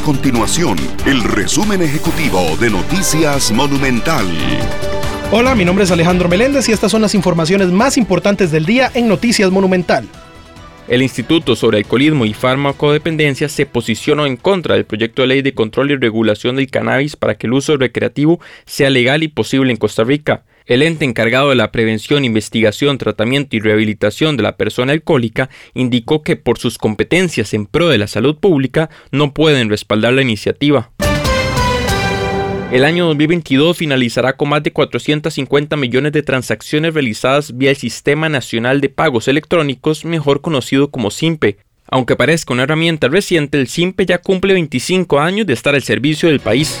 A continuación, el resumen ejecutivo de Noticias Monumental. Hola, mi nombre es Alejandro Meléndez y estas son las informaciones más importantes del día en Noticias Monumental. El Instituto sobre Alcoholismo y Farmacodependencia se posicionó en contra del proyecto de ley de control y regulación del cannabis para que el uso recreativo sea legal y posible en Costa Rica. El ente encargado de la prevención, investigación, tratamiento y rehabilitación de la persona alcohólica indicó que por sus competencias en pro de la salud pública no pueden respaldar la iniciativa. El año 2022 finalizará con más de 450 millones de transacciones realizadas vía el Sistema Nacional de Pagos Electrónicos, mejor conocido como SIMPE. Aunque parezca una herramienta reciente, el SIMPE ya cumple 25 años de estar al servicio del país.